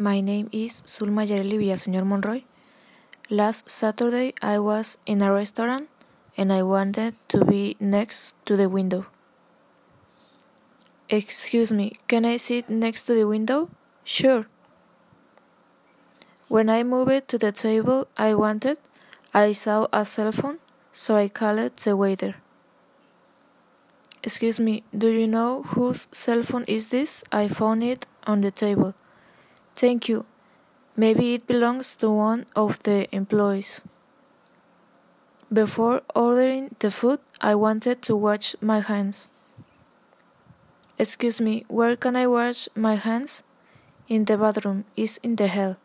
My name is Zulma Yareli Villaseñor Monroy. Last Saturday I was in a restaurant and I wanted to be next to the window. Excuse me, can I sit next to the window? Sure. When I moved to the table I wanted, I saw a cell phone, so I called the waiter. Excuse me, do you know whose cell phone is this? I found it on the table. Thank you. Maybe it belongs to one of the employees. Before ordering the food, I wanted to wash my hands. Excuse me, where can I wash my hands? In the bathroom, is in the hall.